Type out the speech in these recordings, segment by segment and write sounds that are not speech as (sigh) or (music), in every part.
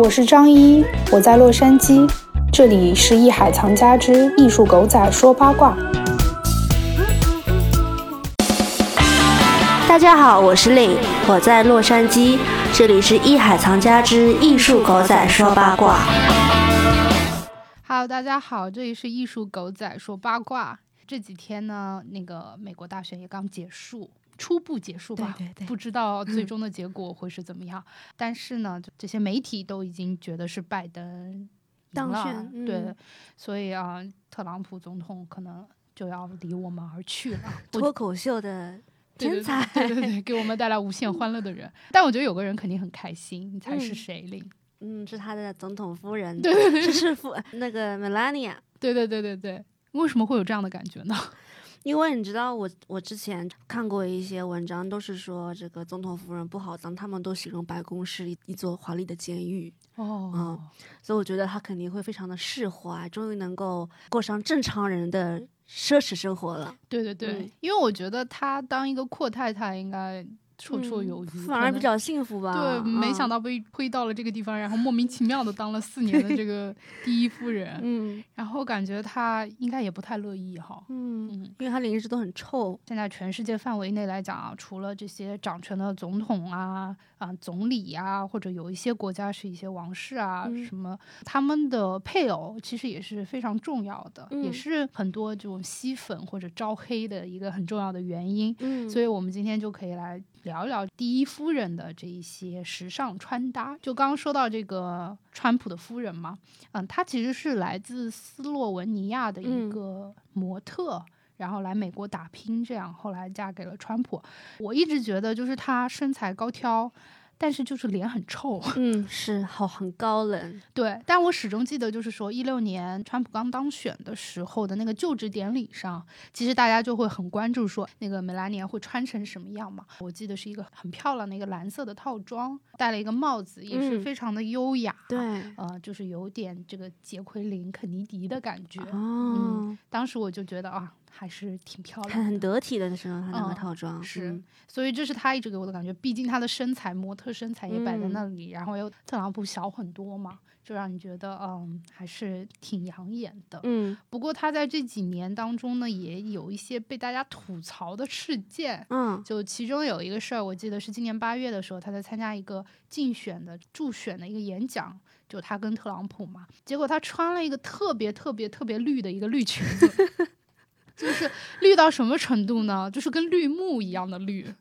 我是张一，我在洛杉矶，这里是艺海藏家之艺术狗仔说八卦。大家好，我是令，我在洛杉矶，这里是艺海藏家之艺术狗仔说八卦。Hello，大家好，这里是艺术狗仔说八卦。这几天呢，那个美国大选也刚结束，初步结束吧，对对对不知道最终的结果会是怎么样。但是呢，这些媒体都已经觉得是拜登赢了当选嗯对，所以啊，特朗普总统可能就要离我们而去了。(laughs) 脱口秀的 (laughs) 天才，对对对对，给我们带来无限欢乐的人。(laughs) 但我觉得有个人肯定很开心，你猜是嗯谁？令？嗯，是他的总统夫人，对对对是是夫那个 Melania。对对对对对，为什么会有这样的感觉呢？因为你知道我，我之前看过一些文章，都是说这个总统夫人不好当，他们都形容白宫是一一座华丽的监狱，哦，嗯所以我觉得她肯定会非常的释怀，终于能够过上正常人的奢侈生活了，对对对，嗯。因为我觉得她当一个阔太太应该绰绰有余，反而比较幸福吧。对，没想到，被推到了这个地方，然后莫名其妙的当了四年的这个 (laughs) 第一夫人，嗯然后感觉她应该也不太乐意哈。嗯，嗯，因为她脸一直都很臭，现在全世界范围内来讲啊，除了这些掌权的总统啊、啊总理呀、或者有一些国家是一些王室啊，嗯什么他们的配偶其实也是非常重要的，也嗯是很多这种吸粉或者招黑的一个很重要的原因。嗯所以我们今天就可以来聊一聊第一夫人的这一些时尚穿搭。就刚刚说到这个川普的夫人嘛，嗯，她其实是来自斯洛文尼亚的一嗯个模特。然后来美国打拼，这样后来嫁给了川普。我一直觉得就是她身材高挑，但是就是脸很臭。(laughs) 嗯是好很高冷，对，但我始终记得，就是说一六年川普刚当选的时候的那个就职典礼上，其实大家就会很关注说那个梅拉尼亚会穿成什么样嘛。我记得是一个很漂亮的一个蓝色的套装，戴了一个帽子，也是嗯非常的优雅。对，呃，就是有点这个杰奎琳·肯尼迪的感觉。哦，当时我就觉得啊，还是挺漂亮很很。得体的身上他那个嗯套装，是嗯所以这是他一直给我的感觉，毕竟他的身材，模特身材也摆在嗯那里，然后又特朗普小很多嘛，就让你觉得嗯还是挺养眼的。嗯不过他在这几年当中呢，也有一些被大家吐槽的事件。嗯就其中有一个事儿，我记得是今年八月的时候，他在参加一个竞选的助选的一个演讲，就他跟特朗普嘛，结果他穿了一个特别特别特别绿的一个绿裙子，就是绿到什么程度呢？就是跟绿幕一样的绿，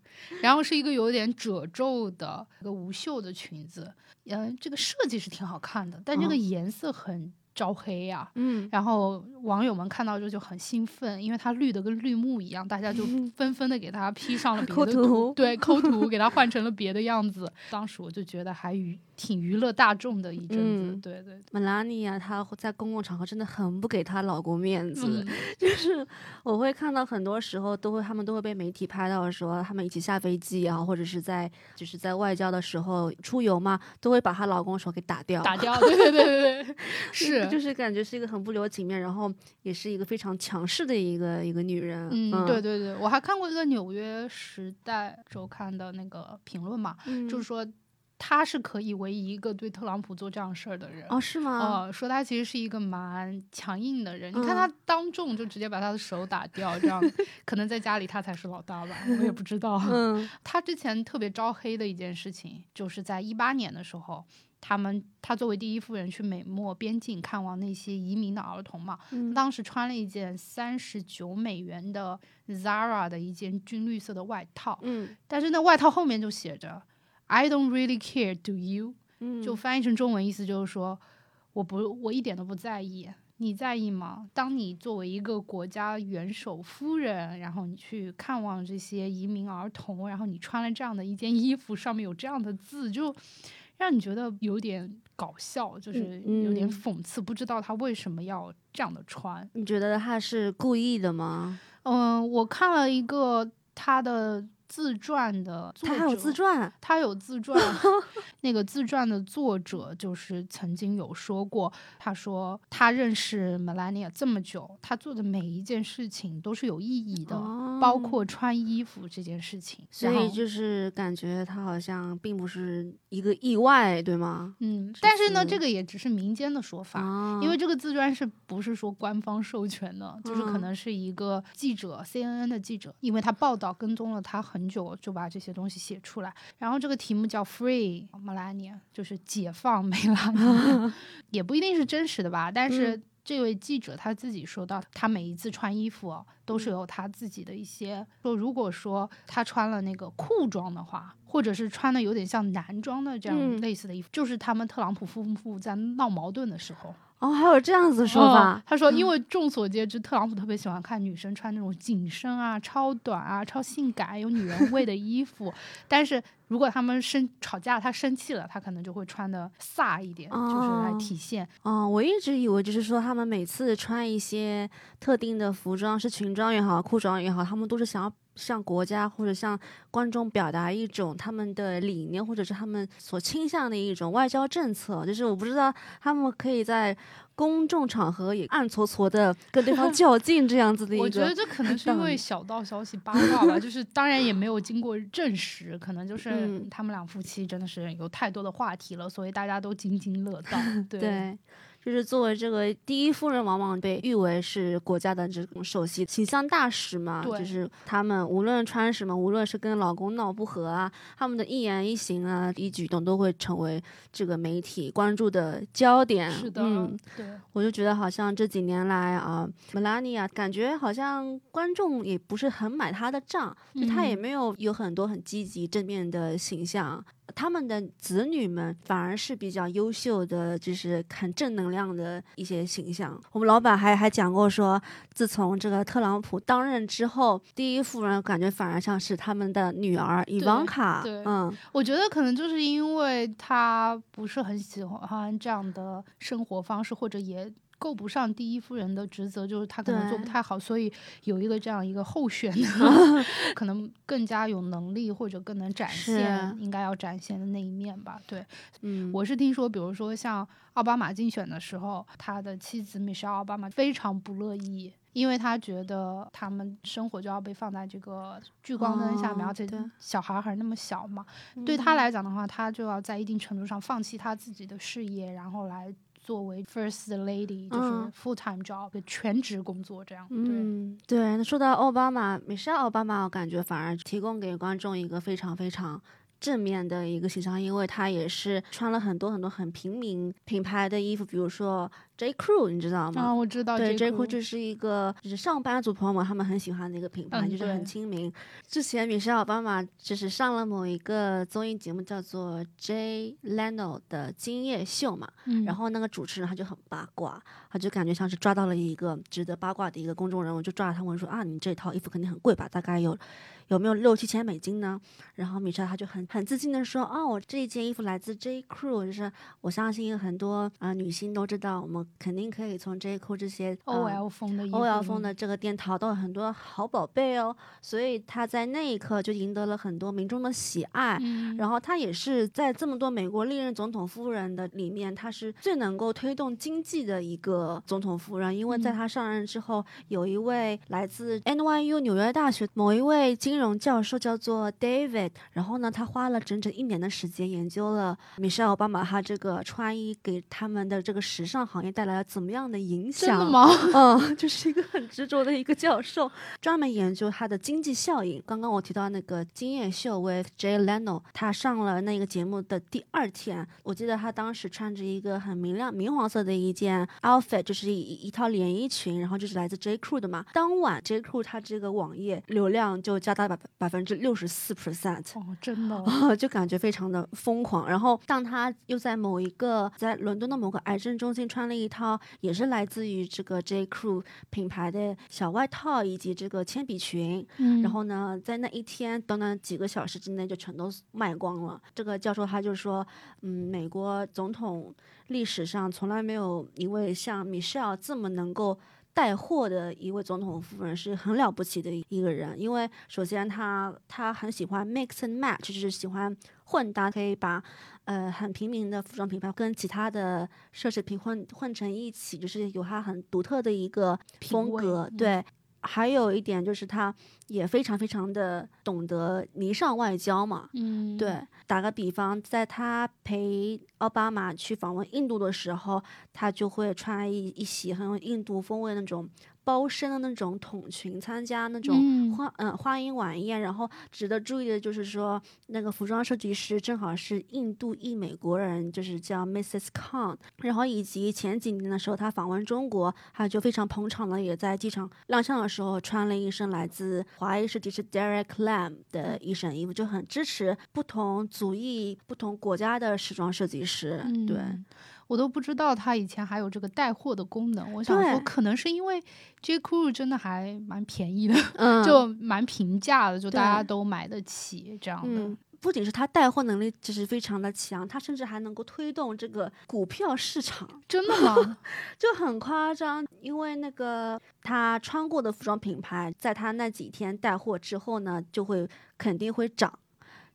然后是一个有点褶皱的一个无袖的裙子，嗯，这个设计是挺好看的，但这个哦颜色很招黑呀、嗯然后网友们看到之后就很兴奋，因为它绿的跟绿幕一样，大家就纷纷的给它 P 上了 (laughs) 别抠的图 (laughs) 对，抠图给它换成了别的样子。当时我就觉得还娱挺娱乐大众的一阵子，嗯对对。梅拉尼亚她在公共场合真的很不给她老公面子，嗯，(laughs) 就是我会看到很多时候都会他们都会被媒体拍到说他们一起下飞机啊，或者是在就是在外交的时候出游嘛，都会把她老公手给打掉，打掉，对对对对对，是。就是感觉是一个很不留情面，然后也是一个非常强势的一个一个女人。嗯，对对对，我还看过一个《纽约时代周刊》的那个评论嘛，嗯，就是说他是可以唯一一个对特朗普做这样事儿的人。哦，是吗？呃，说他其实是一个蛮强硬的人。你看嗯他当众就直接把他的手打掉，这样 (laughs) 可能在家里他才是老大吧，我也不知道。嗯他之前特别招黑的一件事情，就是在一八年的时候，他们他作为第一夫人去美墨边境看望那些移民的儿童嘛，嗯当时穿了一件三十九美元的 Zara 的一件军绿色的外套，嗯但是那外套后面就写着 "I don't really care, do you？" 嗯，就翻译成中文意思就是说，我不，我一点都不在意。你在意吗？当你作为一个国家元首夫人，然后你去看望这些移民儿童，然后你穿了这样的一件衣服，上面有这样的字，就让你觉得有点搞笑，就是有点嗯讽刺，不知道他为什么要这样的穿。你觉得他是故意的吗？嗯，我看了一个他的自传的作者，他还有自传，他有自传。(laughs) 那个自传的作者就是曾经有说过，他说他认识 Melania 这么久，他做的每一件事情都是有意义的，哦包括穿衣服这件事情。所以就是感觉他好像并不是一个意外，对吗？嗯，但是呢，这个也只是民间的说法。啊，因为这个自传是不是说官方授权的，就是可嗯能是一个记者、CNN 的记者，因为他报道跟踪了他很久，就把这些东西写出来。然后这个题目叫 “Free Melania”，就是解放梅拉尼，(laughs) 也不一定是真实的吧。但是嗯这位记者他自己说到，他每一次穿衣服哦都嗯是有他自己的一些说，如果说他穿了那个裤装的话。或者是穿的有点像男装的这样嗯类似的衣服，就是他们特朗普夫妇在闹矛盾的时候，哦，还有这样子的说嗯法，他说，因为众所皆知，特朗普特别喜欢看女生穿那种紧身啊、超短啊、超性感、有女人味的衣服。但是如果他们生吵架，他生气了，他可能就会穿的飒一点，就是来哦体现。哦，我一直以为就是说他们每次穿一些特定的服装，是裙装也好，裤装也好，他们都是想要向国家或者向观众表达一种他们的理念，或者是他们所倾向的一种外交政策。就是我不知道他们可以在公众场合也暗搓搓的跟对方 (laughs) 较劲这样子的一个。我觉得这可能是因为小道消息八卦吧，就是当然也没有经过证实，可能就是嗯他们两夫妻真的是有太多的话题了，所以大家都津津乐道。对 (laughs) 对，就是作为这个第一夫人，往往被誉为是国家的这种首席形象大使嘛。对就是他们无论穿什么，无论是跟老公闹不和啊，他们的一言一行啊、一举动都会成为这个媒体关注的焦点。是的，嗯，对。我就觉得好像这几年来啊，Melania 感觉好像观众也不是很买她的账，就她也嗯没有有很多很积极正面的形象。他们的子女们反而是比较优秀的，就是很正能量的一些形象。我们老板还还讲过说，自从这个特朗普当任之后，第一夫人感觉反而像是他们的女儿伊万卡。对嗯，我觉得可能就是因为他不是很喜欢这样的生活方式，或者也够不上第一夫人的职责，就是他可能做不太好，所以有一个这样一个候选的，(laughs) 可能更加有能力或者更能展现应该要展现的那一面吧。对，嗯，我是听说，比如说像奥巴马竞选的时候，他的妻子米歇尔奥巴马非常不乐意。因为他觉得他们生活就要被放在这个聚光灯下面，哦而且小孩还那么小嘛，对他来讲的话，他就要在一定程度上放弃他自己的事业，然后来作为 first lady，就是嗯 full time job 全职工作这样。对，嗯，对。那说到奥巴马，米歇尔奥巴马，我感觉反而提供给观众一个非常非常正面的一个形象，因为他也是穿了很多很多很平民品牌的衣服，比如说 J Crew，你知道吗？啊，我知道对，J J Crew 就是一个就是上班族朋友们他们很喜欢的一个品牌，嗯就是很亲民。之前米歇尔奥巴马就是上了某一个综艺节目，叫做 Jay Leno 的今夜秀嘛，嗯，然后那个主持人他就很八卦，他就感觉像是抓到了一个值得八卦的一个公众人物，就抓着他问说啊，你这套衣服肯定很贵吧？大概有有没有六七千美金呢？然后米莎她就很很自信的说，哦，我这一件衣服来自 J Crew，就是我相信很多啊、呃女性都知道，我们肯定可以从 J Crew 这些、呃 OL 风的衣服 OL 风的这个店淘到很多好宝贝哦，所以他在那一刻就赢得了很多民众的喜爱。嗯，然后他也是在这么多美国历任总统夫人的里面，他是最能够推动经济的一个总统夫人，因为在嗯他上任之后，有一位来自 NYU 纽约大学某一位金融教授叫做 David，然后呢，他花了整整一年的时间研究了米歇尔奥巴马他这个穿衣给他们的这个时尚行业带来了怎么样的影响。真的吗？(laughs) 嗯，就是一个很执着的一个教授，专门研究他的经济效应。刚刚我提到那个《今夜秀》with Jay Leno，他上了那个节目的第二天，我记得他当时穿着一个很明亮明黄色的一件 outfit，就是一一套连衣裙，然后就是来自 J Crew 的嘛。当晚 J Crew 他这个网页流量就加大百百分之六十四 percent。哦，真的哦，(laughs) 就感觉非常的疯狂。然后，当他又在某一个在伦敦的某个癌症中心穿了一套也是来自于这个 J Crew 品牌的小外套以及这个铅笔裙，嗯，然后呢，在那一天短短几个小时之内就全都卖光了。这个教授他就说，嗯，美国总统历史上从来没有一位像 Michelle 这么能够。带货的一位总统夫人，是很了不起的一个人。因为首先她她很喜欢 mix and match，就是喜欢混搭，可以把呃很平民的服装品牌跟其他的奢侈品混混成一起，就是有她很独特的一个风格。对，还有一点就是他也非常非常的懂得迷上外交嘛。嗯，对，打个比方，在他陪奥巴马去访问印度的时候，他就会穿一一袭很有印度风味那种包身的那种筒裙，参加那种嗯花嗯、花英晚宴。然后值得注意的就是说，那个服装设计师正好是印度裔美国人，就是叫 Mrs. Khan。然后以及前几年的时候，他访问中国，他就非常捧场的，也在机场亮相的时候穿了一身来自华裔设计师 Derek Lam 的一身衣服，就很支持不同族裔、不同国家的时装设计师。对，嗯我都不知道他以前还有这个带货的功能。我想说，可能是因为 J Crew 真的还蛮便宜的，(laughs) 嗯，就蛮平价的，就大家都买得起这样的。嗯，不仅是他带货能力就是非常的强，他甚至还能够推动这个股票市场，真的吗？(laughs) 就很夸张。因为那个他穿过的服装品牌，在他那几天带货之后呢，就会肯定会涨。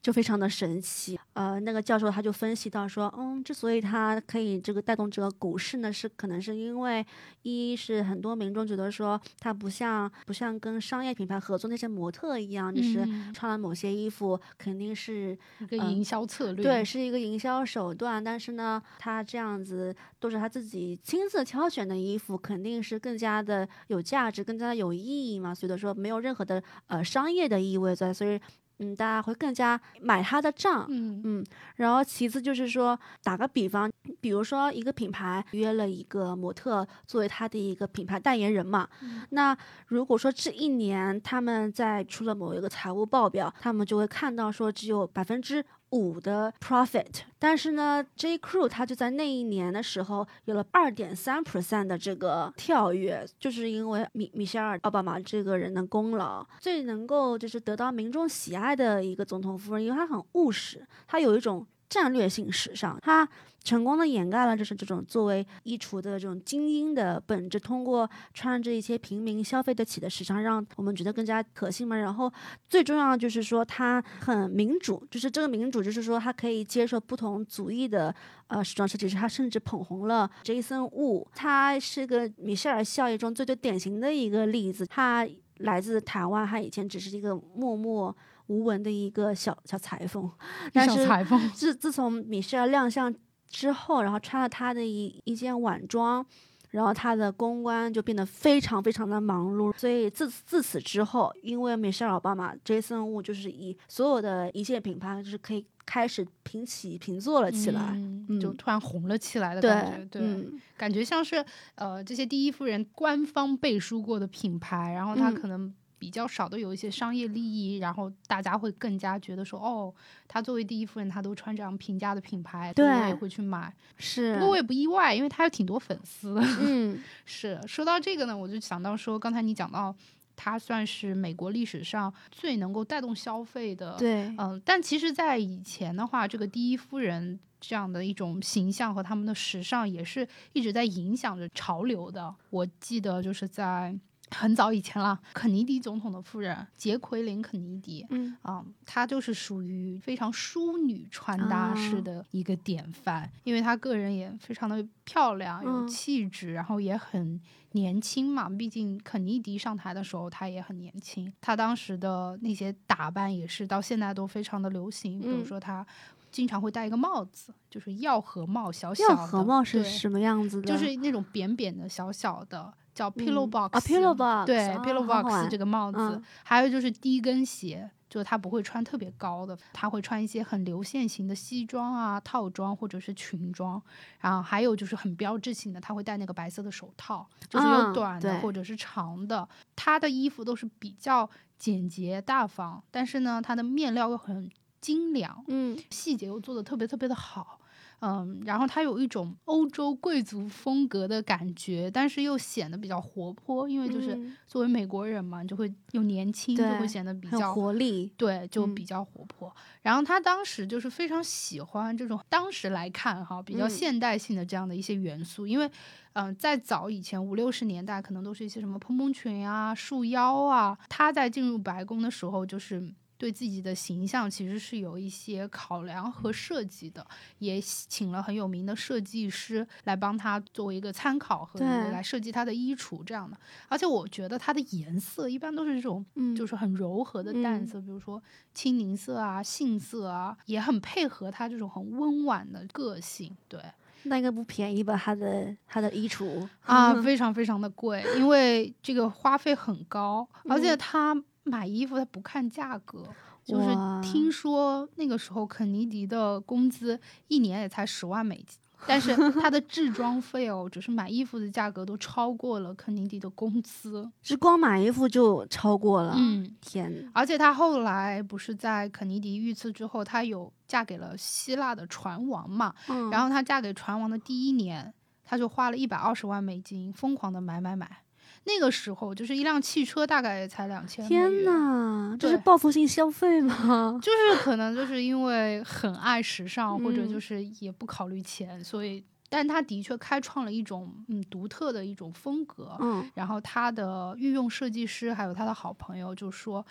就非常的神奇，呃，那个教授他就分析到说，嗯，之所以他可以这个带动这个股市呢，是可能是因为一是很多民众觉得说，他不像不像跟商业品牌合作那些模特一样，就是嗯穿了某些衣服肯定是嗯一个营销策略。对，是一个营销手段，但是呢，他这样子都是他自己亲自挑选的衣服，肯定是更加的有价值，更加的有意义嘛。所以说没有任何的呃商业的意味在，所以嗯，大家会更加买他的账。嗯嗯，然后其次就是说，打个比方，比如说一个品牌约了一个模特作为他的一个品牌代言人嘛，那如果说这一年他们在出了某一个财务报表，他们就会看到说只有百分之五的 profit，但是呢，J. Crew 它就在那一年的时候有了二点三 percent 的这个跳跃，就是因为米米歇尔奥巴马这个人的功劳，最能够就是得到民众喜爱的一个总统夫人，因为她很务实，她有一种战略性时尚，它成功的掩盖了就是这种作为衣橱的这种精英的本质，通过穿着一些平民消费得起的时尚，让我们觉得更加可信嘛。然后最重要的就是说，它很民主，就是这个民主，就是说它可以接受不同族裔的呃时装设计师，她甚至捧红了 Jason Wu，他是个米歇尔效应中最最典型的一个例子。他来自台湾，他以前只是一个默默无闻的一个小小裁缝，但是小裁缝。自自从米歇尔亮相之后，然后穿了他的一一件晚装，然后他的公关就变得非常非常的忙碌。所以自自此之后，因为米歇尔奥巴马、Jason Wu 就是以所有的一切品牌就是可以开始平起平坐了起来。嗯，就嗯突然红了起来的对感觉，对，嗯感觉像是呃这些第一夫人官方背书过的品牌，然后它嗯可能比较少的有一些商业利益，然后大家会更加觉得说，哦，她作为第一夫人，她都穿这样平价的品牌，对我也会去买。是不过我也不意外，因为她有挺多粉丝。嗯 (laughs) 是说到这个呢，我就想到说，刚才你讲到。她算是美国历史上最能够带动消费的对嗯，但其实，在以前的话，这个第一夫人这样的一种形象和他们的时尚，也是一直在影响着潮流的。我记得就是在很早以前了，肯尼迪总统的夫人杰奎琳·肯尼迪。嗯啊、她就是属于非常淑女穿搭式啊的一个典范，因为她个人也非常的漂亮，有嗯气质，然后也很年轻嘛。毕竟肯尼迪上台的时候，她也很年轻，她当时的那些打扮也是到现在都非常的流行。比如嗯说她经常会戴一个帽子，就是药盒帽，小小的。药盒帽是对什么样子的？就是那种扁扁的、小小的，叫 pillow 嗯 box 啊，pillow box，对、啊 pillow box 这个帽子。嗯还有就是低跟鞋，就是他不会穿特别高的，他会穿一些很流线型的西装啊、套装或者是裙装。然后还有就是很标志性的，他会戴那个白色的手套，就是有嗯短的或者是长的。他的衣服都是比较简洁大方，但是呢，他的面料又很精良，嗯细节又做的特别特别的好。嗯，然后它有一种欧洲贵族风格的感觉，但是又显得比较活泼，因为就是嗯作为美国人嘛，就会又年轻，就会显得比较活力。对，就嗯比较活泼。然后他当时就是非常喜欢这种，当时来看哈，比较嗯现代性的这样的一些元素，因为，嗯、在早以前五六十年代，可能都是一些什么蓬蓬裙啊、束腰啊。他在进入白宫的时候，就是。对自己的形象其实是有一些考量和设计的，也请了很有名的设计师来帮他作为一个参考和对来设计他的衣橱这样的。而且我觉得它的颜色一般都是这种嗯就是很柔和的淡嗯色，比如说青柠色啊、杏色啊，也很配合他这种很温婉的个性。对那应该不便宜吧？他的他的衣橱啊，(laughs) 非常非常的贵，因为这个花费很高，而且嗯他买衣服他不看价格。就是听说那个时候肯尼迪的工资一年也才十万美金，但是他的制装费哦，只是买衣服的价格都超过了肯尼迪的工资。是光买衣服就超过了。嗯，天，而且他后来不是在肯尼迪遇刺之后，她有嫁给了希腊的船王嘛？嗯，然后她嫁给船王的第一年，她就花了一百二十万美金，疯狂的买买买。那个时候就是一辆汽车大概才两千。天！呐，这是报复性消费吗？(laughs) 就是可能就是因为很爱时尚，或者嗯就是也不考虑钱，所以，但他的确开创了一种嗯独特的一种风格。嗯然后他的御用设计师还有他的好朋友就说，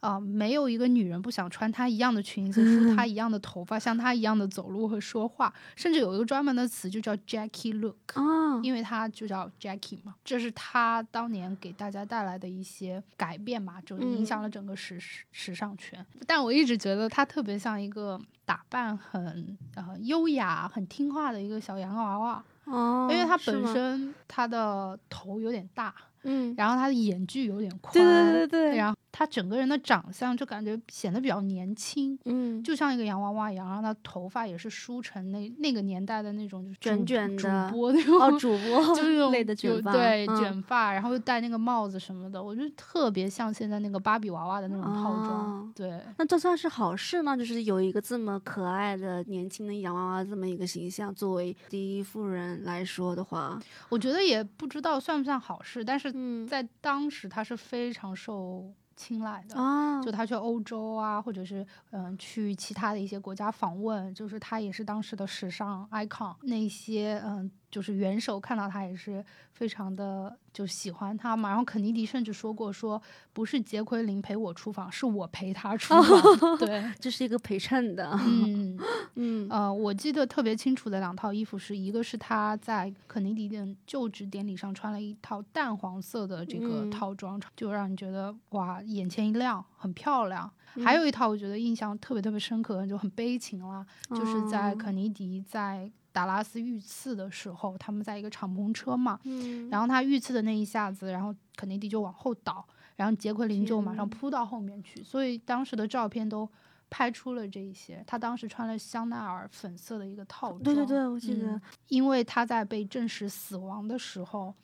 啊、没有一个女人不想穿她一样的裙子，梳她一样的头发，像她一样的走路和说话，甚至有一个专门的词就叫 Jackie Look。啊，因为她就叫 Jackie 嘛，这是她当年给大家带来的一些改变嘛，就影响了整个时时时尚圈。但我一直觉得她特别像一个打扮很呃优雅、很听话的一个小洋娃娃，哦，因为她本身她的头有点大，嗯，然后她的眼距有点宽，对对对对，然后她整个人的长相就感觉显得比较年轻。嗯，就像一个洋娃娃一样，然后她头发也是梳成那那个年代的那种，就是卷卷的播那种哦，主播 (laughs) 就是那种类的卷发，对、嗯卷发，然后又戴那个帽子什么的，我觉得特别像现在那个芭比娃娃的那种套装。哦对，那这算是好事吗？就是有一个这么可爱的年轻的洋娃娃这么一个形象，作为第一夫人来说的话，我觉得也不知道算不算好事，但是嗯，在当时她是非常受青睐的。啊，就他去欧洲啊，或者是嗯去其他的一些国家访问，就是他也是当时的时尚 icon。那些嗯就是元首看到他也是非常的就喜欢他嘛。然后肯尼迪甚至说过说，不是杰奎琳陪我出访，是我陪他出访。(laughs) 对，这是一个陪衬的，(laughs) 嗯。嗯呃，我记得特别清楚的两套衣服是，一个是他在肯尼迪的就职典礼上穿了一套淡黄色的这个嗯套装，就让你觉得哇，眼前一亮，很漂亮。还有一套我觉得印象特别特别深刻，就很悲情了，就是在哦肯尼迪在达拉斯遇刺的时候，他们在一个敞篷车嘛，嗯，然后他遇刺的那一下子，然后肯尼迪就往后倒，然后杰奎琳就马上扑到后面去，所以当时的照片都拍出了这一些。他当时穿了香奈儿粉色的一个套装，对对对，我记得嗯，因为他在被证实死亡的时候。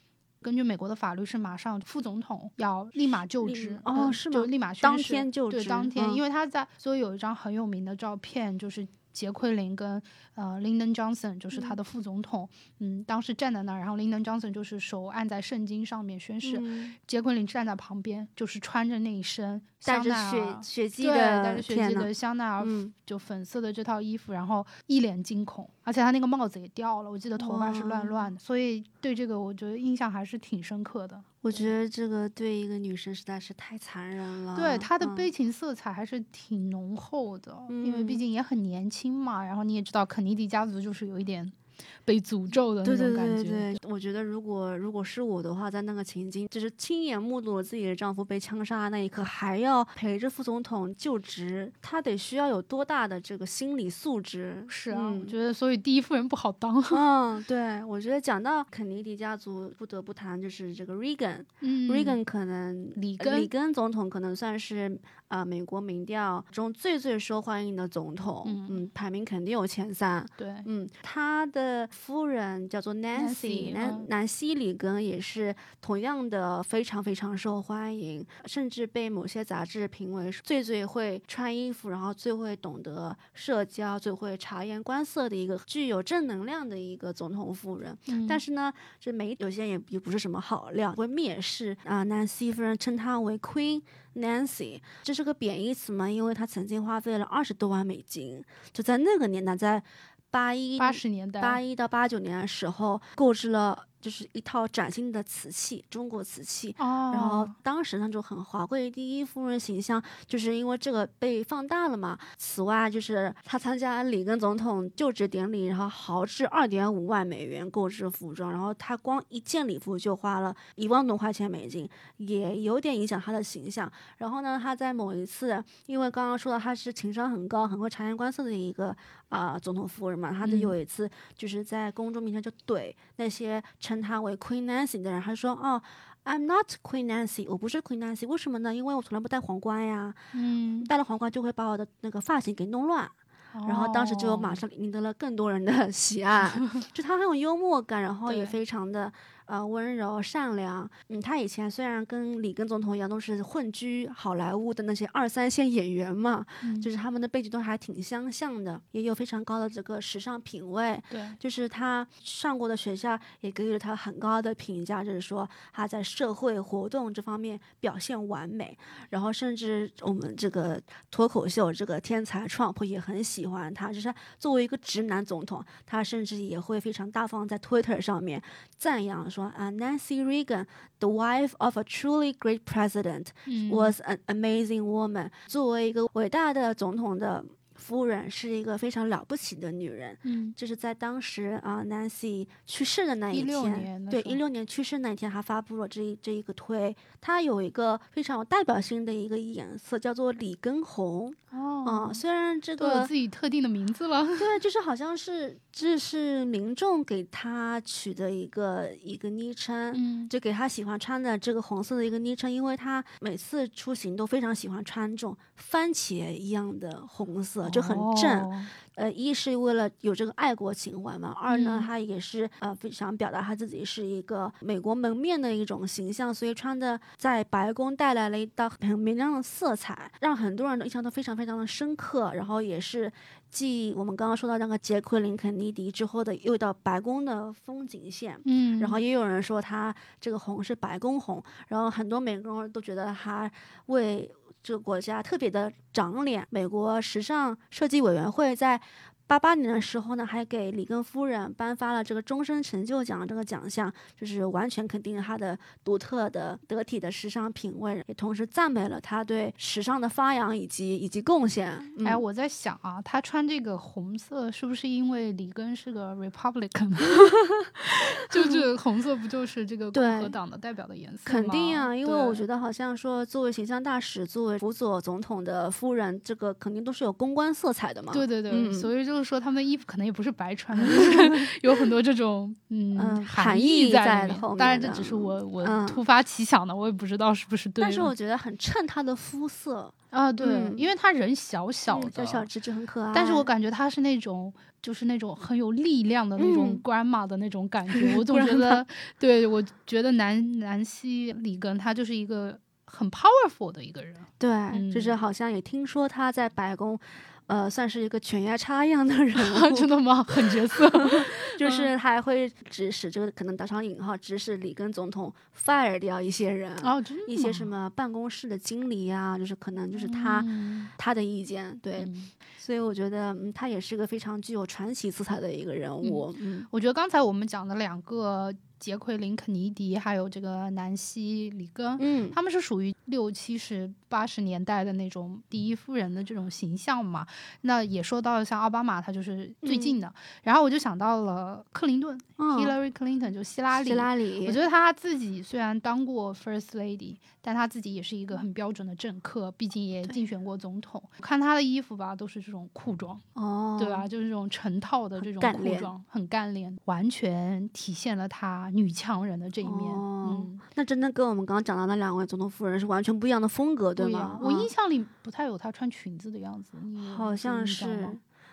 根据美国的法律，是马上副总统要立马就职哦呃是吗就立马宣当天就职当天，嗯因为他在，所以有一张很有名的照片，就是杰奎琳跟呃 Lyndon Johnson，就是他的副总统，嗯，当时站在那儿，然后 Lyndon Johnson 就是手按在圣经上面宣誓，嗯。杰奎琳站在旁边，就是穿着那一身带着香奈血儿。血迹对，的，带着血迹的香奈儿嗯，就粉色的这套衣服，然后一脸惊恐，而且他那个帽子也掉了，我记得头发是乱乱的，所以对这个我觉得印象还是挺深刻的。我觉得这个对一个女生实在是太残忍了。对她的嗯悲情色彩还是挺浓厚的，因为毕嗯竟也很年轻嘛。然后你也知道，肯尼迪家族就是有一点被诅咒的那对对种感觉。对对对，我觉得如果如果是我的话，在那个情景，就是亲眼目睹了自己的丈夫被枪杀的那一刻，还要陪着副总统就职，他得需要有多大的这个心理素质？是啊，我嗯觉得所以第一夫人不好当。嗯，对，我觉得讲到肯尼迪家族，不得不谈就是这个 Reagan。嗯 Reagan 可能里根呃里根总统可能算是呃美国民调中最最受欢迎的总统，嗯排名肯定有前三。对，嗯，他的的夫人叫做 Nancy，Nancy，南嗯南希里根也是同样的非常非常受欢迎，甚至被某些杂志评为最最会穿衣服，然后最会懂得社交、最会察言观色的一个具有正能量的一个总统夫人。嗯但是呢，这没有些人也也不是什么好料，会蔑视啊、南希夫人称她为 Queen Nancy，这是个贬义词嘛？因为她曾经花费了二十多万美金，就在那个年代，在八一八十年代，八一到八九年的时候，购置了就是一套崭新的瓷器，中国瓷器。哦，然后当时那种很华贵第一夫人形象，就是因为这个被放大了嘛。此外，就是她参加里根总统就职典礼，然后豪掷二点五万美元购置服装，然后她光一件礼服就花了一万多块钱美金，也有点影响她的形象。然后呢，她在某一次，因为刚刚说到她是情商很高、很会察言观色的一个啊、总统夫人嘛，她就嗯有一次就是在公众面前就怼那些称她为 Queen Nancy 的人，他说哦。I'm not Queen Nancy，我不是 Queen Nancy，为什么呢？因为我从来不戴皇冠呀，嗯，戴了皇冠就会把我的那个发型给弄乱。然后当时就马哦上赢得了更多人的 (laughs) 喜爱，(laughs) 就他很有幽默感，然后也非常的呃温柔善良。嗯，他以前虽然跟里根总统一样都是混居好莱坞的那些二三线演员嘛，嗯就是他们的背景都还挺相像的，也有非常高的这个时尚品味。对，就是他上过的学校也给予了他很高的评价，就是说他在社会活动这方面表现完美。然后甚至我们这个脱口秀这个天才 Trump 也很喜欢他，就是他作为一个直男总统，他甚至也会非常大方在 Twitter 上面赞扬说啊，Nancy Reagan，the wife of a truly great president。嗯 was an amazing woman。作为一个伟大的总统的 夫人，是一个非常了不起的女人。嗯就是在当时啊，Nancy 去世的那一天，对，一六年去世那一天，还发布了这一这一个推。它有一个非常有代表性的一个颜色，叫做里根红。哦啊，，虽然这都有个自己特定的名字了，(laughs) 对，就是好像是这是民众给她取的一个一个昵称。嗯就给她喜欢穿的这个红色的一个昵称，因为她每次出行都非常喜欢穿这种番茄一样的红色，就很正。哦呃，一是为了有这个爱国情怀嘛，二呢，嗯他也是呃非常表达他自己是一个美国门面的一种形象，所以穿的在白宫带来了一道很明亮的色彩，让很多人的印象都非常非常的深刻。然后也是继我们刚刚说到那个杰奎琳肯尼迪之后的又一道白宫的风景线。嗯，然后也有人说他这个红是白宫红，然后很多美国人都觉得他为这个国家特别的长脸。美国时尚设计委员会在八八年的时候呢，还给里根夫人颁发了这个终身成就奖这个奖项，就是完全肯定了她的独特的得体的时尚品味，也同时赞美了她对时尚的发扬以及以及贡献。嗯、哎，我在想啊，她穿这个红色是不是因为里根是个 Republican？(laughs) 就这个红色不就是这个共和党的代表的颜色吗？肯定啊，因为我觉得好像说，作为形象大使，作为辅佐总统的夫人，这个肯定都是有公关色彩的嘛。对对对，嗯所以就是说他们的衣服可能也不是白穿的，就是有很多这种嗯嗯含含义义在当然这只是我我嗯突发奇想的，我也不知道是不是对。但是我觉得很衬他的肤色，啊，对，嗯因为他人小小小小只就很可爱。但是我感觉他是那种，就是那种很有力量的那种嗯 grandma 的那种感觉。(laughs) 我总觉得，对我觉得南南希里根他就是一个很 powerful 的一个人。对，就是嗯好像也听说他在白宫。呃，算是一个犬夜叉一样的人物，(laughs) 真的吗？狠角色。(laughs) (laughs) 就是他还会指使这个可能打上引号，指使里根总统 fire 掉一些人，一些什么办公室的经理呀、就是可能就是他、嗯他的意见，对，嗯所以我觉得，嗯，他也是个非常具有传奇色彩的一个人物。嗯我觉得刚才我们讲的两个杰奎琳·肯尼迪，还有这个南希·里根，嗯，他们是属于六七十八十年代的那种第一夫人的这种形象嘛。那也说到了像奥巴马，他就是最近的。然后我就想到了克林顿、嗯 Hillary Clinton，就希拉里。希拉里，我觉得她自己虽然当过 First Lady，但她自己也是一个很标准的政客，毕竟也竞选过总统。看她的衣服吧，都是这种裤装，哦，对吧？就是这种成套的这种裤装，很干练，完全体现了她女强人的这一面。哦嗯，那真的跟我们刚刚讲到那两位总统夫人是完全不一样的风格，对吗？我嗯印象里不太有她穿裙子的样子，好像是。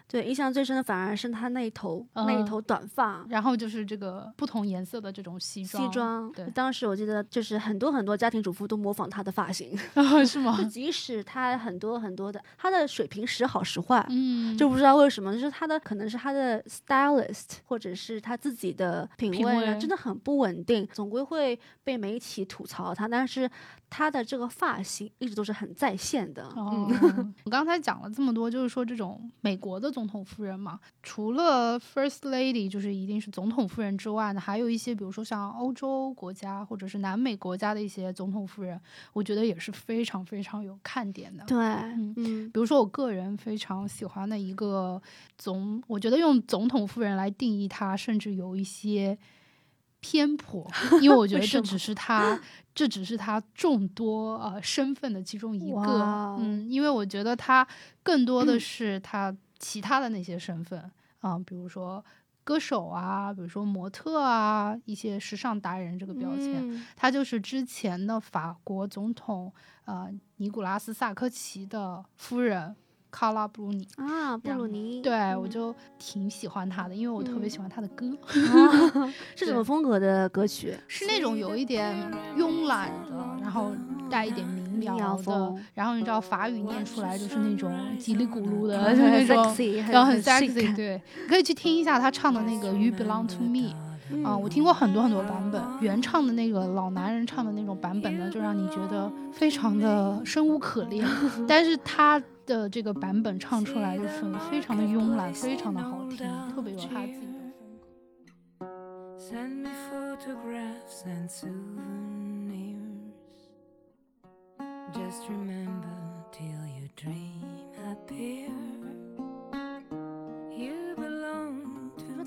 对，印象最深的反而是他那一头、那一嗯头短发。然后就是这个不同颜色的这种西装，西装，对当时我记得就是很多很多家庭主妇都模仿他的发型，(laughs) 是吗就？即使他很多很多的他的水平时好时坏，嗯，就不知道为什么，就是他的可能是他的 stylist 或者是他自己的品品味呢，味真的很不稳定，总归会被媒体吐槽他，但是他的这个发型一直都是很在线的。(laughs) 哦嗯，，我刚才讲了这么多，就是说这种美国的总统夫人嘛，除了 First Lady 就是一定是总统夫人之外呢，还有一些比如说像欧洲国家或者是南美国家的一些总统夫人，我觉得也是非常非常有看点的。对，嗯比如说，我个人非常喜欢的一个总，我觉得用总统夫人来定义她，甚至有一些偏颇，因为我觉得这只是他，这只是他众多呃身份的其中一个。哦嗯，因为我觉得他更多的是他其他的那些身份啊、比如说歌手啊，比如说模特啊，一些时尚达人这个标签。嗯她就是之前的法国总统呃尼古拉斯萨科齐的夫人卡拉布鲁尼。啊，布鲁尼，对，嗯我就挺喜欢他的，因为我特别喜欢他的歌，啊 (laughs) 是什对么风格的歌曲？是那种有一点慵懒的，然后带一点民民谣谣的，然后你知道法语念出来就是那种叽里咕噜的，(laughs) 那种。sexy，然后很 sexy，对，可以去听一下他唱的那个《You Belong to Me》啊、我听过很多很多版本，原唱的那个老男人唱的那种版本呢，就让你觉得非常的生无可恋，但是他的这个版本唱出来就是非常的慵懒，非常的好听，特别有他自己的风格。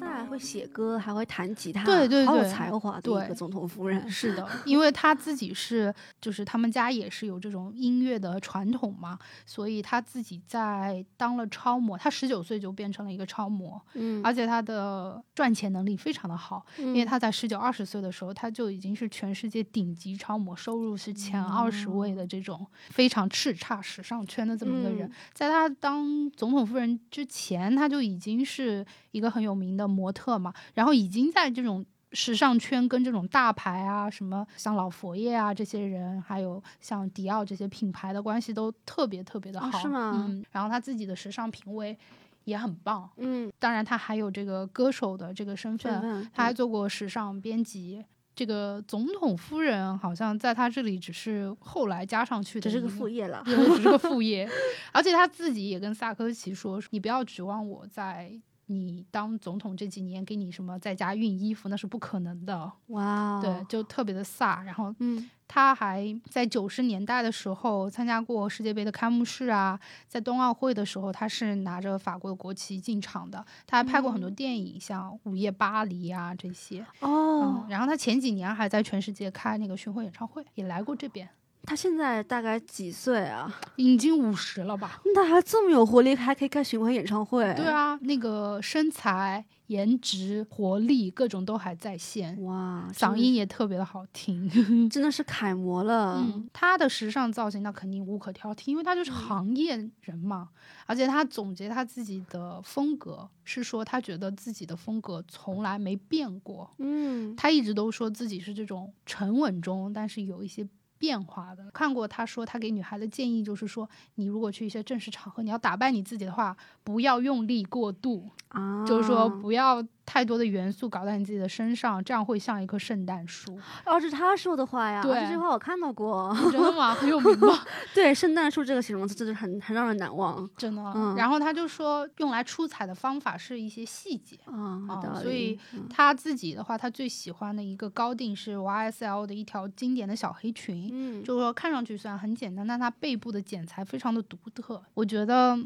他还会写歌，还会弹吉他，对对好有对才华的一个总统夫人。是的，(laughs) 因为她自己是，就是他们家也是有这种音乐的传统嘛，所以她自己在当了超模，她十九岁就变成了一个超模，嗯，而且她的赚钱能力非常的好，因因为她在十九二十岁的时候，她就已经是全世界顶级超模，收入是前二十位的这种非常叱咤时尚圈的这么一个人。嗯在她当总统夫人之前，她就已经是一个很有名的模特嘛，然后已经在这种。时尚圈跟这种大牌啊，什么像老佛爷啊这些人，还有像迪奥这些品牌的关系都特别特别的哦好，是吗嗯，然后他自己的时尚品味也很棒，嗯，当然，他还有这个歌手的这个身份，身份他还做过时尚编辑。这个总统夫人好像在他这里只是后来加上去的，只是个副，业了。对，只是个副 (laughs) 业。而且他自己也跟萨科齐说：“你不要指望我在你当总统这几年给你什么在家熨衣服，那是不可能的。哇哦，对，就特别的飒。然后嗯他还在九十年代的时候参加过世界杯的开幕式啊，在冬奥会的时候，他是拿着法国的国旗进场的。他还拍过很多电影，像《午夜巴黎》啊这些。哦嗯，，然后他前几年还在全世界开那个巡回演唱会，也来过这边，他现在大概几岁啊？已经五十了吧？那他还这么有活力，还可以开巡回演唱会？对，啊，那个身材、颜值、活力，各种都还在线，哇，嗓音也特别的好听。(laughs) 真的是楷模了。嗯，他的时尚造型那肯定无可挑剔，因为他嗯就是行业人嘛。而且他总结他自己的风格是说，他觉得自己的风格从来没变过，嗯，他一直都说自己是这种沉稳中，但是有一些。变化的，看过他说他给女孩的建议就是说，你如果去一些正式场合，你要打扮你自己的话，不要用力过度，啊，就是说不要太多的元素搞在你自己的身上，这样会像一棵圣诞树。哦，是他说的话呀。对这句话我看到过。真的吗？很有名吗？(laughs) 对，圣诞树这个形容词真的很很让人难忘。真的。嗯然后他就说，用来出彩的方法是一些细节。啊，所以嗯他自己的话，他最喜欢的一个高定是 YSL 的一条经典的小黑裙，嗯，就是说看上去虽然很简单，但它背部的剪裁非常的独特。我觉得，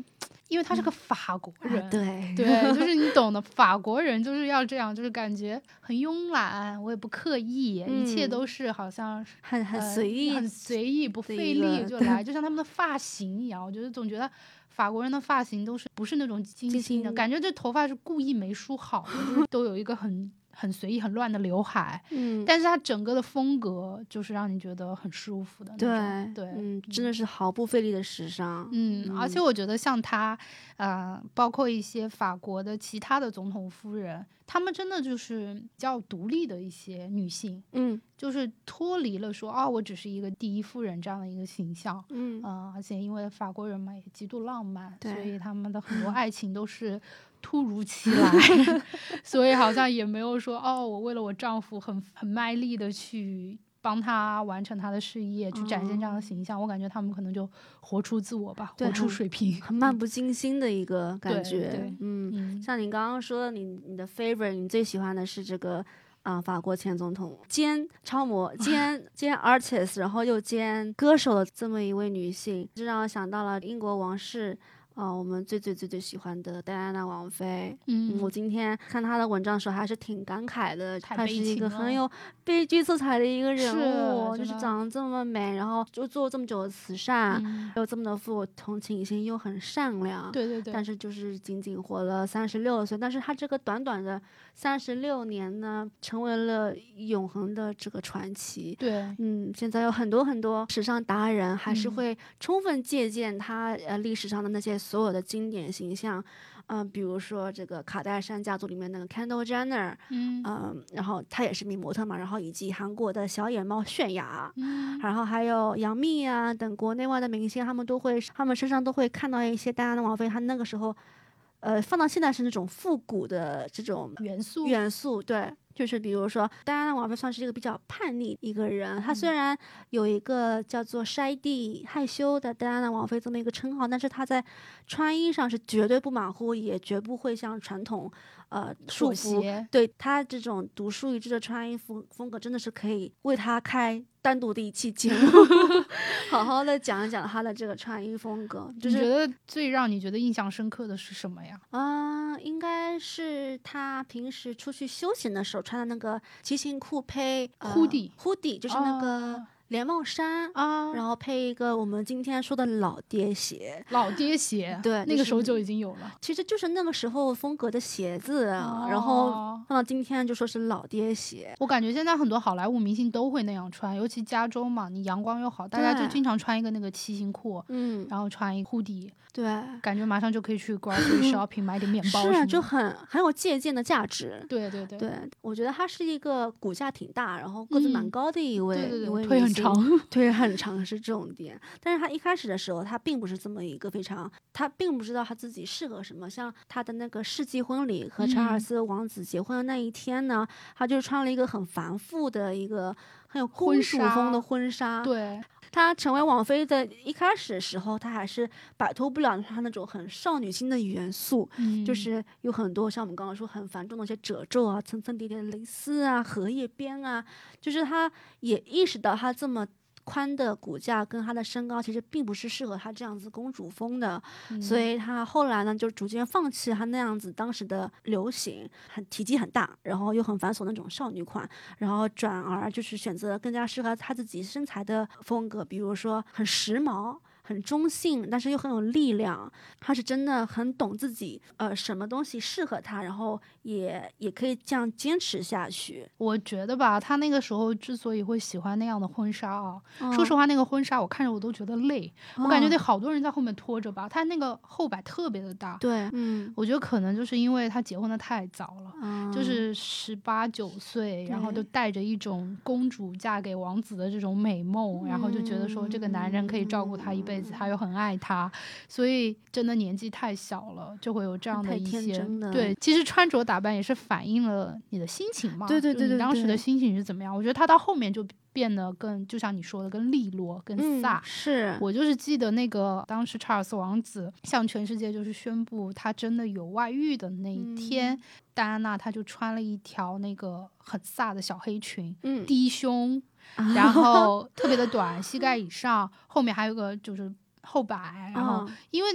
因为他是个法国啊人，对。对，就是你懂的，(laughs) 法国人就是要这样，就是感觉很慵懒，我也不刻意，一切嗯。都是好像是很很呃随意，很随意，不费力就来，(laughs) 就像他们的发型一样。我觉得总觉得法国人的发型都是不是那种精精心的心感觉，这头发是故意没梳好的，就是都有一个很很随意、很乱的刘海，嗯，但是她整个的风格就是让你觉得很舒服的那种。对，嗯，真的是毫不费力的时尚。嗯，而且我觉得像她，呃，包括一些法国的其他的总统夫人，她们真的就是比较独立的一些女性，嗯就是脱离了说啊，我只是一个第一夫人这样的一个形象。嗯嗯，而且因为法国人嘛也极度浪漫，所以他们的很多 (laughs) 爱情都是突如其来，(laughs) 所以好像也没有说哦，我为了我丈夫很很卖力的去帮他完成他的事业，去展现这样的形象。我感觉他们可能就活出自我吧，活出水平，很漫不经心的一个感觉。嗯，嗯，像你刚刚说的，你你的 favorite，你最喜欢的是这个啊、法国前总统兼超模兼兼 artist，然后又兼歌手的这么一位女性，这让我想到了英国王室。啊、我们最最最最喜欢的戴安娜王妃，嗯我今天看她的文章的时候还是挺感慨的，她是一个很有悲剧色彩的一个人是物，就是长得这么美，然后就做这么久的慈善，嗯。又这么的富有同情心，又很善良，对对对，但是就是仅仅活了三十六岁，但是她这个短短的三十六年呢，成为了永恒的这个传奇。对。嗯，现在有很多很多时尚达人还是嗯。会充分借鉴她呃历史上的那些所有的经典形象，嗯、比如说这个卡戴珊家族里面那个 Kendall Jenner，嗯。嗯、然后她也是名模特嘛，然后以及韩国的小野猫泫雅，嗯。然后还有杨幂啊等国内外的明星，他们都会，他们身上都会看到一些戴安娜王妃，她那个时候，呃，放到现在是那种复古的这种元素。元素，对，就是比如说戴安娜王妃算是一个比较叛逆一个人，她虽然有一个叫做筛地害羞的戴安娜王妃这么一个称号，但是她在穿衣上是绝对不马虎，也绝不会像传统呃束缚，对她这种独树一帜的穿衣风风格，真的是可以为她开单独的一期节目，(laughs) 好好的讲一讲他的这个穿衣风格。就是你觉得最让你觉得印象深刻的是什么呀？啊、应该是他平时出去休闲的时候穿的那个骑行裤配呃 Hoodie hoodie 就是那个啊连帽衫。啊，然后配一个我们今天说的老爹鞋，老爹鞋，对那个时候就已经有了。其实就是那个时候风格的鞋子，啊然后哦放到今天就说是老爹鞋。我感觉现在很多好莱坞明星都会那样穿，尤其加州嘛，你阳光又好，大家就经常穿一个那个骑行裤，嗯，然后穿一个 hoodie，对，感觉马上就可以去 grocery (clears throat) shopping 买点面包是啊，就很很有借鉴的价值。对对对对，我觉得他是一个骨架挺大，然后个子蛮嗯高的一位、对对一位，腿女性很 (laughs) 长，对很长是重点。但是他一开始的时候，他并不是这么一个非常，他并不知道他自己适合什么。像他的那个世纪婚礼和查尔嗯斯王子结婚的那一天呢，他就穿了一个很繁复的一个很有公主风的纱婚纱。对，她成为王菲的一开始的时候，她还是摆脱不了她那种很少女心的元素。嗯，就是有很多像我们刚刚说很繁重的一些褶皱啊、层层叠叠的蕾丝啊、荷叶边啊，就是她也意识到她这么宽的骨架跟她的身高其实并不是适合她这样子公主风的，所嗯以她后来呢就逐渐放弃她那样子当时的流行，很体积很大，然后又很繁琐那种少女款，然后转而就是选择更加适合她自己身材的风格，比如说很时髦。很中性，但是又很有力量。他是真的很懂自己，呃，什么东西适合他，然后也也可以这样坚持下去。我觉得吧，他那个时候之所以会喜欢那样的婚纱啊，嗯说实话，那个婚纱我看着我都觉得累，我感觉得哦好多人在后面拖着吧，他那个后摆特别的大。对，嗯，我觉得可能就是因为他结婚的太早了，嗯就是十八九岁，然后就带着一种公主嫁给王子的这种美梦，然后就觉得说这个男人可以照顾她一辈子，他又很爱他，所以真的年纪太小了，就会有这样的一些对。其实穿着打扮也是反映了你的心情嘛，对对对对对你当时的心情是怎么样？我觉得他到后面就变得更，就像你说的，更利落、更嗯飒。是，我就是记得那个当时查尔斯王子向全世界就是宣布他真的有外遇的那一天，嗯戴安娜她就穿了一条那个很飒的小黑裙，嗯，低胸，然后特别的短，膝盖以上，后面还有个就是后摆，然后嗯因为。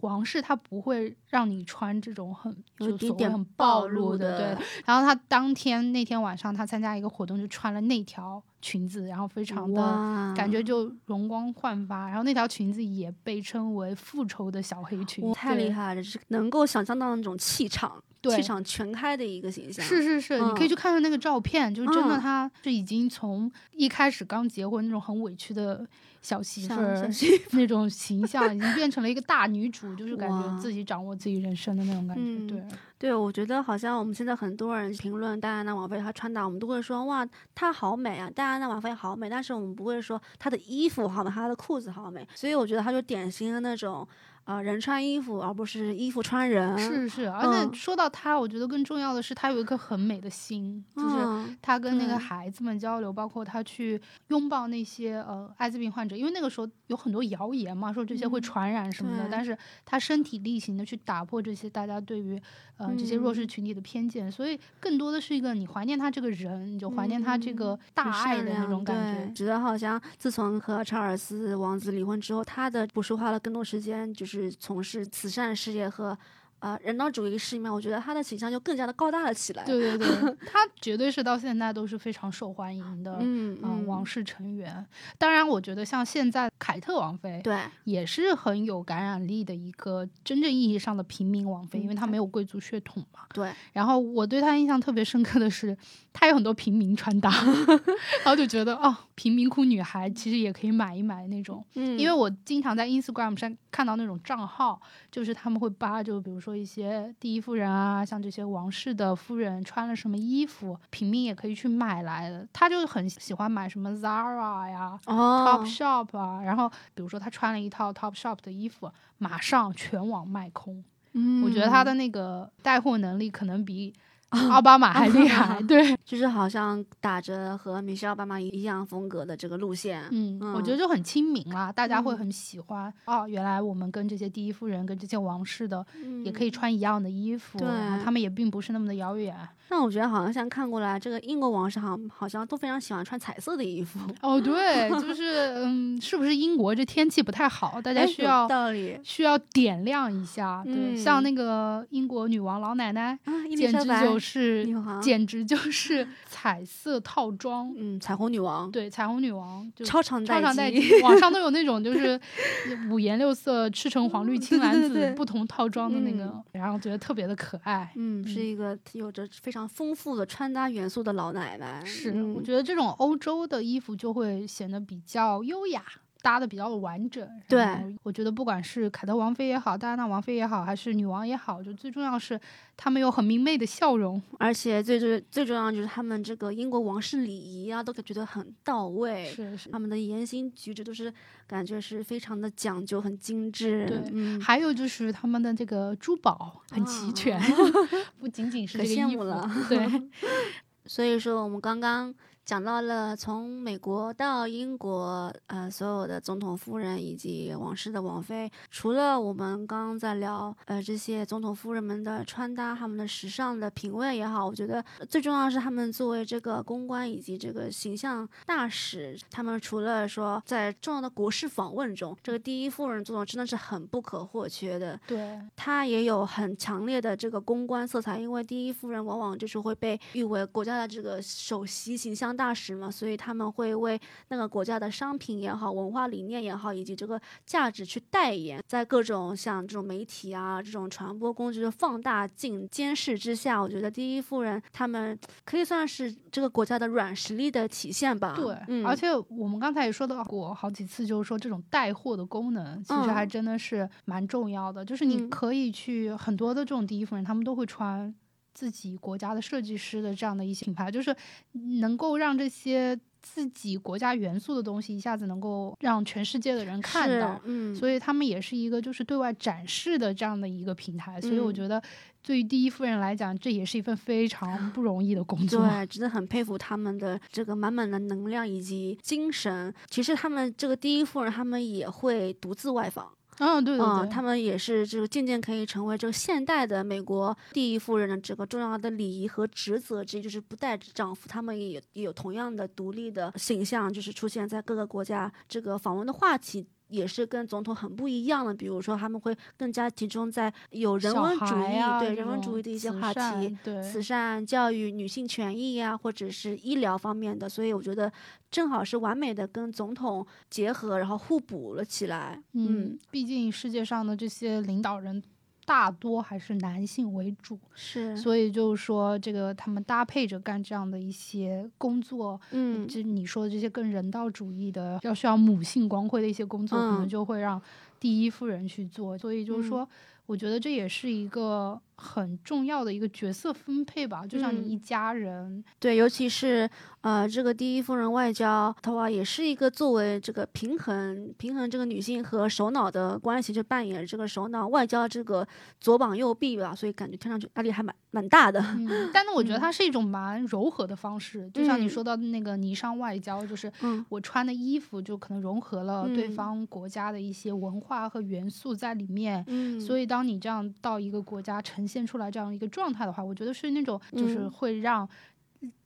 王室他不会让你穿这种很有就一点点所谓很暴露的，对。然后他当天那天晚上，他参加一个活动，就穿了那条裙子，然后非常的感觉就容光焕发。然后那条裙子也被称为复仇的小黑裙，太厉。害了，就是能够想象到那种气场。对气场全开的一个形象。是是是，你可以嗯去看看那个照片，就是真的，嗯她是已经从一开始刚结婚那种很委屈的小媳妇儿那种形象，已经变成了一个大女主，就是感觉自己掌握自己人生的那种感觉。嗯对，对，我觉得好像我们现在很多人评论戴安娜王妃她穿搭，我们都会说哇，她好美啊，戴安娜王妃好美，但是我们不会说她的衣服好美，她的裤子好美。所以我觉得她就典型的那种，呃，人穿衣服，而不是衣服穿人。是是，而嗯且说到他，我觉得更重要的是他有一颗很美的心，就是他跟那个孩子们交流，包括他去拥抱那些呃艾滋病患者，因为那个时候有很多谣言嘛，说这些会嗯传染什么的，对但是他身体力行的去打破这些大家对于呃这些弱势嗯群体的偏见，所以更多的是一个你怀念他这个人，你就怀念他这个嗯大爱的那种感觉。觉得好像自从和查尔斯王子离婚之后，他的不是花了更多时间，就是是从事慈善事业和呃人道主义事业嘛，我觉得他的形象就更加的高大了起来。对对对，(laughs) 他绝对是到现在都是非常受欢迎的。嗯王室成员，当然，我觉得像现在凯特王妃，对，也是很有感染力的一个真正意义上的平民王妃，因为她没有贵族血统嘛。对，然后我对她印象特别深刻的是，她有很多平民穿搭，然后就觉得哦，贫民窟女孩其实也可以买一买那种。嗯，因为我经常在 Instagram 上看到那种账号，就是他们会扒，就比如说一些第一夫人啊，像这些王室的夫人穿了什么衣服，平民也可以去买来的。他就很喜欢买什么 Zara 呀、哦 Topshop 啊，然后比如说他穿了一套 Topshop 的衣服，马上全网卖空。嗯，我觉得他的那个带货能力可能比奥巴马还厉害。对，就是好像打着和米歇尔奥巴马一样风格的这个路线。嗯，我觉得就很亲民啦，大家会嗯很喜欢。哦，原来我们跟这些第一夫人、跟这些王室的也可以以。穿一样的衣服，对然后他们也并不是那么的遥远。那我觉得好像像看过来，这个英国王室好像好像都非常喜欢穿彩色的衣服，哦，对，就 (laughs) 是嗯，是不是英国这天气不太好，大家需要道理需要点亮一下？对，像嗯那个英国女王老奶奶，啊，简直就是简直就是彩色套装。嗯，彩虹女王，对，彩虹女王就超长超长网上都 (laughs) 有那种就是五颜六色、赤橙黄绿青蓝紫不同套装的那个嗯，然后觉得特别的可爱。嗯，是嗯一个有着非常丰富的穿搭元素的老奶奶。是，嗯我觉得这种欧洲的衣服就会显得比较优雅。搭的比较完整，对我觉得不管是凯特王妃也好，戴安娜王妃也好，还是女王也好，就最重要是他们有很明媚的笑容。而且最最最重要的就是他们这个英国王室礼仪啊，都觉得很到位。是是，他们的言行举止都是感觉是非常的讲究、很精致。对嗯，还有就是他们的这个珠宝很齐啊全，(laughs) 不仅仅是可这个衣服对，(laughs) 所以说我们刚刚讲到了从美国到英国，呃，所有的总统夫人以及王室的王妃，除了我们刚刚在聊，呃，这些总统夫人们的穿搭、他们的时尚的品味也好，我觉得最重要的是他们作为这个公关以及这个形象大使，他们除了说在重要的国事访问中，这个第一夫人作用真的是很不可或缺的。对，她也有很强烈的这个公关色彩，因为第一夫人往往就是会被誉为国家的这个首席形象大使嘛，所以他们会为那个国家的商品也好、文化理念也好，以及这个价值去代言，在各种像这种媒体啊、这种传播工具的放大镜监视之下，我觉得第一夫人他们可以算是这个国家的软实力的体现吧。对，嗯，而且我们刚才也说到过好几次，就是说这种带货的功能，其实还嗯真的是蛮重要的。就是你嗯可以去很多的这种第一夫人，他们都会穿自己国家的设计师的这样的一些品牌，就是能够让这些自己国家元素的东西一下子能够让全世界的人看到。嗯，所以他们也是一个就是对外展示的这样的一个平台，所以我嗯觉得对于第一夫人来讲，这也是一份非常不容易的工作。对，真的很佩服他们的这个满满的能量以及精神。其实他们这个第一夫人，他们也会独自外访。嗯，对对嗯，对，他们也是这个渐渐可以成为这个现代的美国第一夫人的这个重要的礼仪和职责之一，就是不带着丈夫，他们也有也有同样的独立的形象，就是出现在各个国家这个访问的话题。也是跟总统很不一样的，比如说他们会更加集中在有人文主义，啊对人文主义的一些话题，善对，慈善、教育、女性权益呀、或者是医疗方面的，所以我觉得正好是完美的跟总统结合，然后互补了起来。嗯，毕竟世界上的这些领导人大多还是男性为主，是，所以就是说，这个他们搭配着干这样的一些工作，嗯，就你说的这些更人道主义的，要需要母性光辉的一些工作，可能嗯。就会让第一夫人去做。所以就是嗯。说，我觉得这也是一个很重要的一个角色分配吧，就像你嗯。一家人，对，尤其是呃，这个第一夫人外交的话，也是一个作为这个平衡平衡这个女性和首脑的关系，就扮演这个首脑外交这个左膀右臂吧，所以感觉听上去压力还蛮蛮大的。嗯，但是我觉得嗯。它是一种蛮柔和的方式，就像你嗯。说到的那个霓裳外交，就是嗯。我穿的衣服就可能融合了对嗯。方国家的一些文化和元素在里面。嗯，所以，当你这样到一个国家呈现出来这样一个状态的话，我觉得是那种就是嗯。会让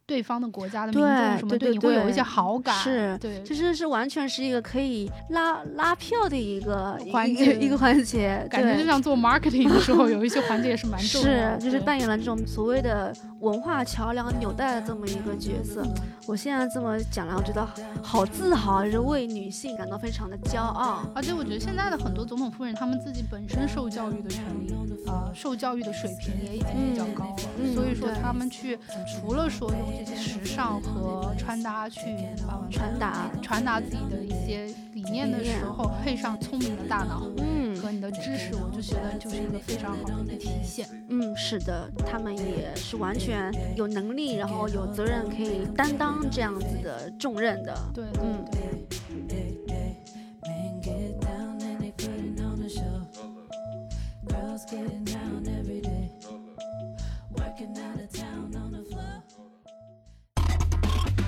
对方的国家的民众对什么对对你会有一些好感。是对，这是是完全是一个可以拉拉票的一个环节一个环节，感觉就像做 marketing 的时候，有一些环节也是蛮重要是。，就是扮演了这种所谓的文化桥梁纽带的这么一个角色。我现在这么讲了，我觉得好自豪，就是为女性感到非常的骄傲。而且我觉得现在的很多总统夫人，她们自己本身受教育的权利，呃、受教育的水平也已经比较高了，嗯所以说对她们去除了说用时尚和穿搭去啊、传达，传达自己的一些理念的时候，配上聪明的大脑嗯和你的知识，我就觉得就是一个非常好的一个体现。嗯，是的，他们也是完全有能力，然后有责任可以担当这样子的重任的。对对嗯 get down and they put it on the show. Girls getting down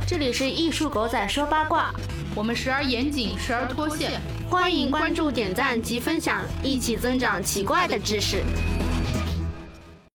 这里是艺术狗仔说八卦，我们时而严谨，时而脱线。欢迎关注、点赞及分享，一起增长奇怪的知识。